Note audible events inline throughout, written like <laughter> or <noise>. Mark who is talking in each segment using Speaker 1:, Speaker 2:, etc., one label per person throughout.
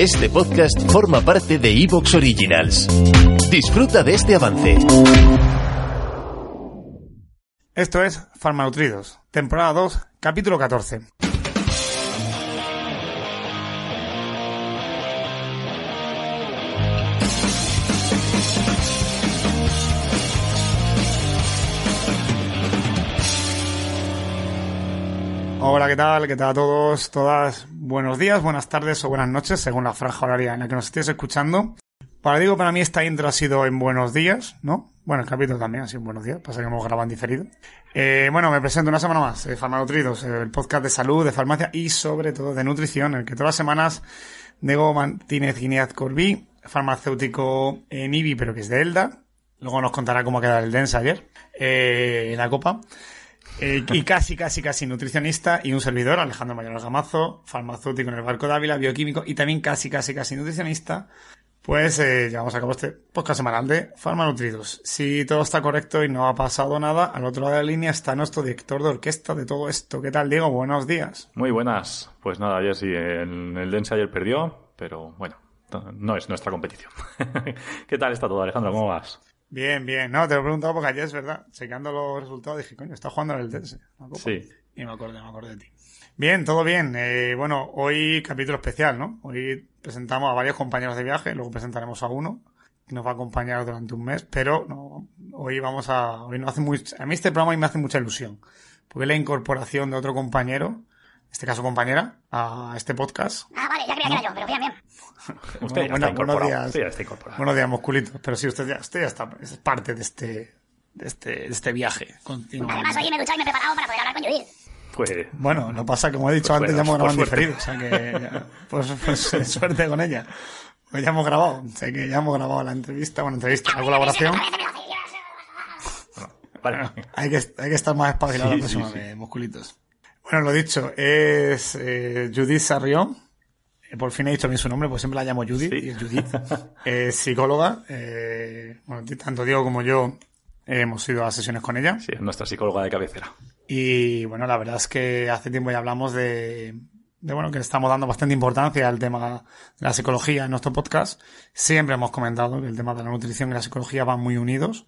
Speaker 1: Este podcast forma parte de Evox Originals. Disfruta de este avance.
Speaker 2: Esto es Farmanutridos, temporada 2, capítulo 14. Hola, ¿qué tal? ¿Qué tal a todos? Todas. Buenos días, buenas tardes o buenas noches, según la franja horaria en la que nos estéis escuchando. Para digo, para mí esta intro ha sido en buenos días, ¿no? Bueno, el capítulo también ha sido en buenos días, pasa que hemos grabado en diferido. Eh, bueno, me presento una semana más, eh, Farmanutridos, el podcast de salud, de farmacia y sobre todo de nutrición, en el que todas las semanas Diego Martínez Guineaz Corbí, farmacéutico en IBI, pero que es de Elda. Luego nos contará cómo ha quedado el Densa ayer, eh, en la copa. Eh, y casi, casi, casi nutricionista y un servidor, Alejandro Mayor Gamazo, farmacéutico en el Barco de Ávila, bioquímico y también casi, casi, casi nutricionista. Pues eh, llevamos a cabo este podcast semanal de Farmanutridos. Si todo está correcto y no ha pasado nada, al otro lado de la línea está nuestro director de orquesta de todo esto. ¿Qué tal, Diego? Buenos días.
Speaker 3: Muy buenas. Pues nada, ayer sí, el, el Dense ayer perdió, pero bueno, no es nuestra competición. <laughs> ¿Qué tal está todo, Alejandro? ¿Cómo vas?
Speaker 2: Bien, bien. No, te lo he preguntado porque ayer es verdad. Chequeando los resultados dije, coño, está jugando en el Dense.
Speaker 3: Sí.
Speaker 2: Y me acordé, me acordé de ti. Bien, todo bien. Eh, bueno, hoy capítulo especial, ¿no? Hoy presentamos a varios compañeros de viaje, luego presentaremos a uno que nos va a acompañar durante un mes, pero no, hoy vamos a, hoy no hace muy, a mí este programa me hace mucha ilusión, porque la incorporación de otro compañero, este caso compañera, a este podcast.
Speaker 4: Ah, vale, ya creía que era yo, pero bien, bien.
Speaker 3: Usted ya
Speaker 2: Bueno,
Speaker 3: está
Speaker 2: buenos
Speaker 3: incorporado.
Speaker 2: días.
Speaker 3: Ya está incorporado.
Speaker 2: Buenos días, musculitos, pero sí, usted ya, usted ya está, es parte de este, de este, de este viaje continuo.
Speaker 4: Además, hoy me he duchado y me he preparado para poder hablar con Judith.
Speaker 3: Pues,
Speaker 2: Bueno, no pasa, como he dicho
Speaker 3: Pues
Speaker 2: antes, ya
Speaker 3: bueno,
Speaker 2: hemos grabado diferido, o sea que, ya, pues, pues <laughs> suerte con ella. Pues ya hemos grabado, o sea que ya hemos grabado la entrevista, bueno, entrevista, la colaboración.
Speaker 3: vale.
Speaker 2: Hay que, hay que estar más espabilado
Speaker 3: Sí,
Speaker 2: la próxima
Speaker 3: sí, sí.
Speaker 2: vez, musculitos. Bueno, lo dicho, es eh, Judith Sarrión. Eh, Por fin he dicho bien su nombre, pues siempre la llamo Judith,
Speaker 3: Sí.
Speaker 2: Judith. <laughs> Es psicóloga. Eh, bueno, tanto Diego como yo hemos ido a sesiones con ella.
Speaker 3: Sí, es nuestra psicóloga de cabecera.
Speaker 2: Y bueno, la verdad es que hace tiempo ya hablamos de, de bueno, que estamos dando bastante importancia al tema de la psicología en nuestro podcast. Siempre hemos comentado que el tema de la nutrición y la psicología van muy unidos.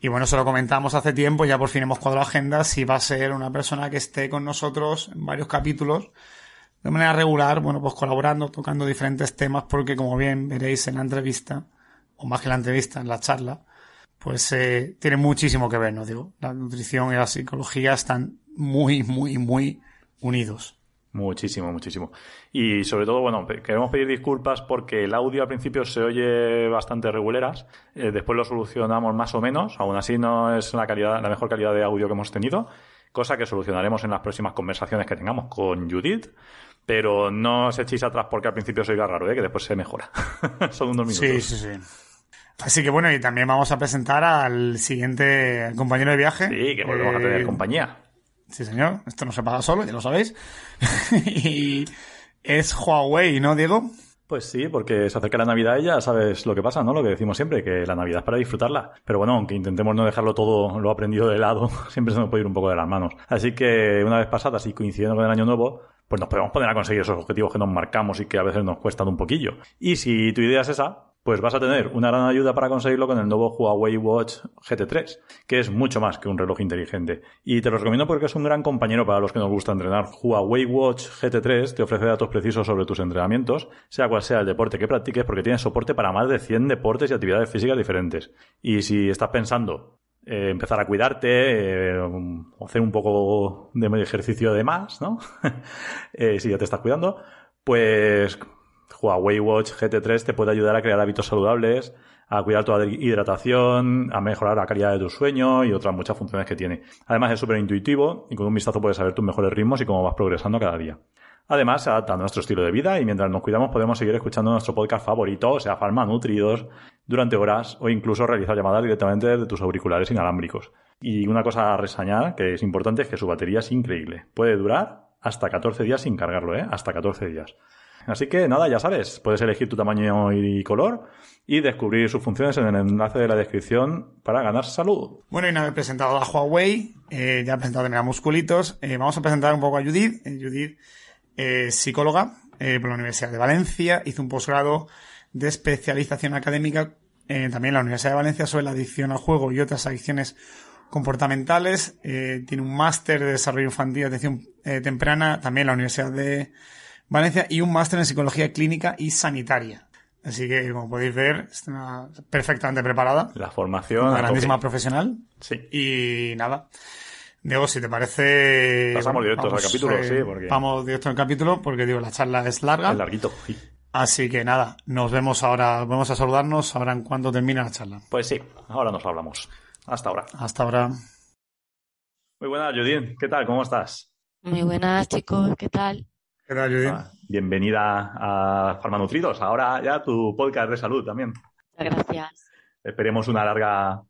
Speaker 2: Y bueno, se lo comentamos hace tiempo, ya por fin hemos cuadrado agenda, si va a ser una persona que esté con nosotros en varios capítulos, de manera regular, bueno, pues colaborando, tocando diferentes temas, porque como bien veréis en la entrevista, o más que la entrevista, en la charla, pues eh, tiene muchísimo que ver, ¿no? Digo, la nutrición y la psicología están muy, muy, muy unidos.
Speaker 3: Muchísimo, muchísimo. Y sobre todo, bueno, queremos pedir disculpas porque el audio al principio se oye bastante reguleras. Eh, después lo solucionamos más o menos. Aún así no es la calidad, la mejor calidad de audio que hemos tenido. Cosa que solucionaremos en las próximas conversaciones que tengamos con Judith. Pero no os echéis atrás porque al principio se oiga raro, ¿eh? que después se mejora. <laughs> Son unos minutos.
Speaker 2: Sí, sí, sí. Así que bueno, y también vamos a presentar al siguiente compañero de viaje.
Speaker 3: Sí, que volvemos a tener
Speaker 2: Eh,
Speaker 3: compañía.
Speaker 2: Sí, señor. Esto no se paga solo, ya lo sabéis. <laughs> y es Huawei, ¿no, Diego?
Speaker 3: Pues sí, porque se acerca la Navidad y ya sabes lo que pasa, ¿no? Lo que decimos siempre, que la Navidad es para disfrutarla. Pero bueno, aunque intentemos no dejarlo todo lo aprendido de lado, <laughs> siempre se nos puede ir un poco de las manos. Así que una vez pasadas y coincidiendo con el año nuevo, pues nos podemos poner a conseguir esos objetivos que nos marcamos y que a veces nos cuestan un poquillo. Y si tu idea es esa, pues vas a tener una gran ayuda para conseguirlo con el nuevo Huawei Watch GT3, que es mucho más que un reloj inteligente. Y te lo recomiendo porque es un gran compañero para los que nos gusta entrenar. Huawei Watch GT3 te ofrece datos precisos sobre tus entrenamientos, sea cual sea el deporte que practiques, porque tiene soporte para más de 100 deportes y actividades físicas diferentes. Y si estás pensando eh, empezar a cuidarte, eh, hacer un poco de ejercicio de más, ¿no? <laughs> Eh, si ya te estás cuidando, pues Huawei Watch GT3 te puede ayudar a crear hábitos saludables, a cuidar tu hidratación, a mejorar la calidad de tu sueño y otras muchas funciones que tiene. Además es súper intuitivo y con un vistazo puedes saber tus mejores ritmos y cómo vas progresando cada día. Además, se adapta a nuestro estilo de vida y mientras nos cuidamos podemos seguir escuchando nuestro podcast favorito, o sea, Farma Nutridos, durante horas o incluso realizar llamadas directamente desde tus auriculares inalámbricos. Y una cosa a resañar que es importante es que su batería es increíble. Puede durar hasta 14 días sin cargarlo, ¿eh? Hasta 14 días. Así que nada, ya sabes, puedes elegir tu tamaño y color y descubrir sus funciones en el enlace de la descripción para ganar salud.
Speaker 2: Bueno, y nada, he presentado a Huawei, eh, ya presentado también a Musculitos. Eh, vamos a presentar un poco a Judith. Eh, Judith es psicóloga eh, por la Universidad de Valencia, hizo un posgrado de especialización académica eh, también en la Universidad de Valencia sobre la adicción al juego y otras adicciones comportamentales. Eh, tiene un máster de desarrollo infantil y atención eh, temprana también en la Universidad de Valencia y un máster en psicología clínica y sanitaria. Así que, como podéis ver, está perfectamente preparada.
Speaker 3: La formación.
Speaker 2: Una
Speaker 3: a
Speaker 2: grandísima profesional.
Speaker 3: Sí.
Speaker 2: Y nada. Diego, si te parece.
Speaker 3: Pasamos directos al capítulo, sí, porque-
Speaker 2: Vamos directo al capítulo porque, digo, la charla es larga.
Speaker 3: Es larguito. sí.
Speaker 2: Así que nada, nos vemos ahora. Vamos a saludarnos ahora en cuanto termine la charla.
Speaker 3: Pues sí, ahora nos hablamos. Hasta ahora.
Speaker 2: Hasta ahora.
Speaker 3: Muy buenas, Judith. ¿Qué tal? ¿Cómo estás?
Speaker 5: Muy buenas, chicos, ¿qué tal?
Speaker 2: ¿Qué tal, Judith?
Speaker 3: Ah, Bienvenida a Farmanutridos. Ahora ya tu podcast de salud también.
Speaker 5: Muchas gracias.
Speaker 3: Esperemos una larga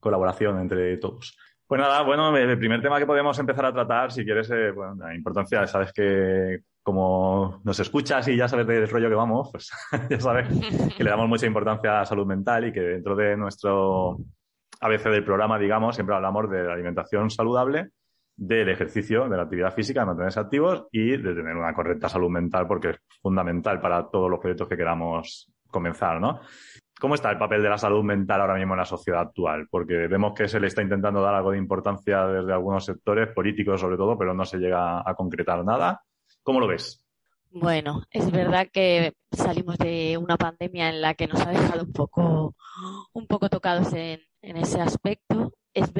Speaker 3: colaboración entre todos. Pues nada, bueno, el primer tema que podemos empezar a tratar, si quieres, eh, bueno, la importancia, sabes que como nos escuchas y ya sabes del rollo que vamos, pues <laughs> ya sabes que le damos mucha importancia a la salud mental y que dentro de nuestro ABC del programa, digamos, siempre hablamos de la alimentación saludable, del ejercicio, de la actividad física, de mantenerse activos y de tener una correcta salud mental porque es fundamental para todos los proyectos que queramos comenzar, ¿no? ¿Cómo está el papel de la salud mental ahora mismo en la sociedad actual? Porque vemos que se le está intentando dar algo de importancia desde algunos sectores, políticos sobre todo, pero no se llega a concretar nada. ¿Cómo lo ves?
Speaker 5: Bueno, es verdad que salimos de una pandemia en la que nos ha dejado un poco, un poco tocados en, en ese aspecto.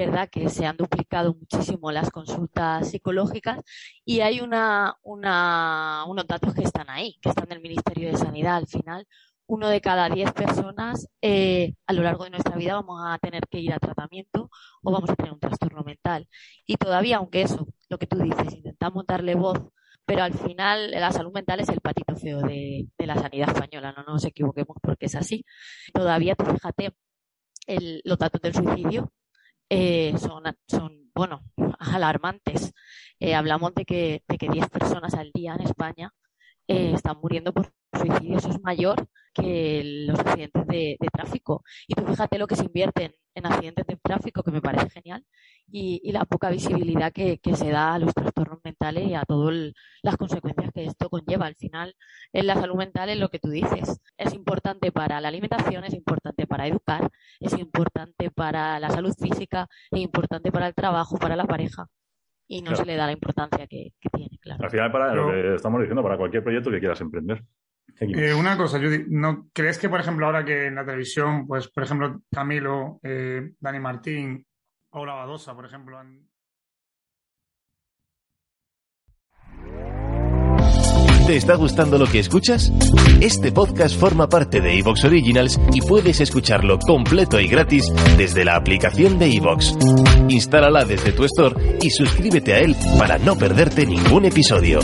Speaker 5: Verdad que se han duplicado muchísimo las consultas psicológicas y hay una, unos datos que están ahí, que están del Ministerio de Sanidad. Al final, uno de cada diez personas eh, a lo largo de nuestra vida vamos a tener que ir a tratamiento o vamos a tener un trastorno mental. Y todavía, aunque eso, lo que tú dices, intentamos darle voz pero al final la salud mental es el patito feo de, de la sanidad española, no nos equivoquemos porque es así. Todavía, tú fíjate, el- los datos del suicidio eh, son, son, bueno, alarmantes. Eh, hablamos de que, de que 10 personas al día en España eh, están muriendo por suicidio. Eso es mayor que los accidentes de, de tráfico. Y tú fíjate lo que se invierte en, en accidentes de tráfico, que me parece genial, y, y la poca visibilidad que, que se da a los trastornos mentales y a todas las consecuencias que esto conlleva. Al final, en la salud mental es lo que tú dices. Es importante para la alimentación, es importante para educar, es importante para la salud física, es importante para el trabajo, para la pareja. Y no
Speaker 3: Claro.
Speaker 5: se le da la importancia que, que tiene, claro.
Speaker 3: Al final, para lo que estamos diciendo, para cualquier proyecto que quieras emprender.
Speaker 2: Eh, una cosa, Judith, ¿no crees que, por ejemplo, ahora que en la televisión, pues, por ejemplo, Camilo, eh, Dani Martín, Paula Badosa, por ejemplo, han,
Speaker 1: ¿Te está gustando lo que escuchas? Este podcast forma parte de Evox Originals y puedes escucharlo completo y gratis desde la aplicación de Evox. Instálala desde tu store y suscríbete a él para no perderte ningún episodio.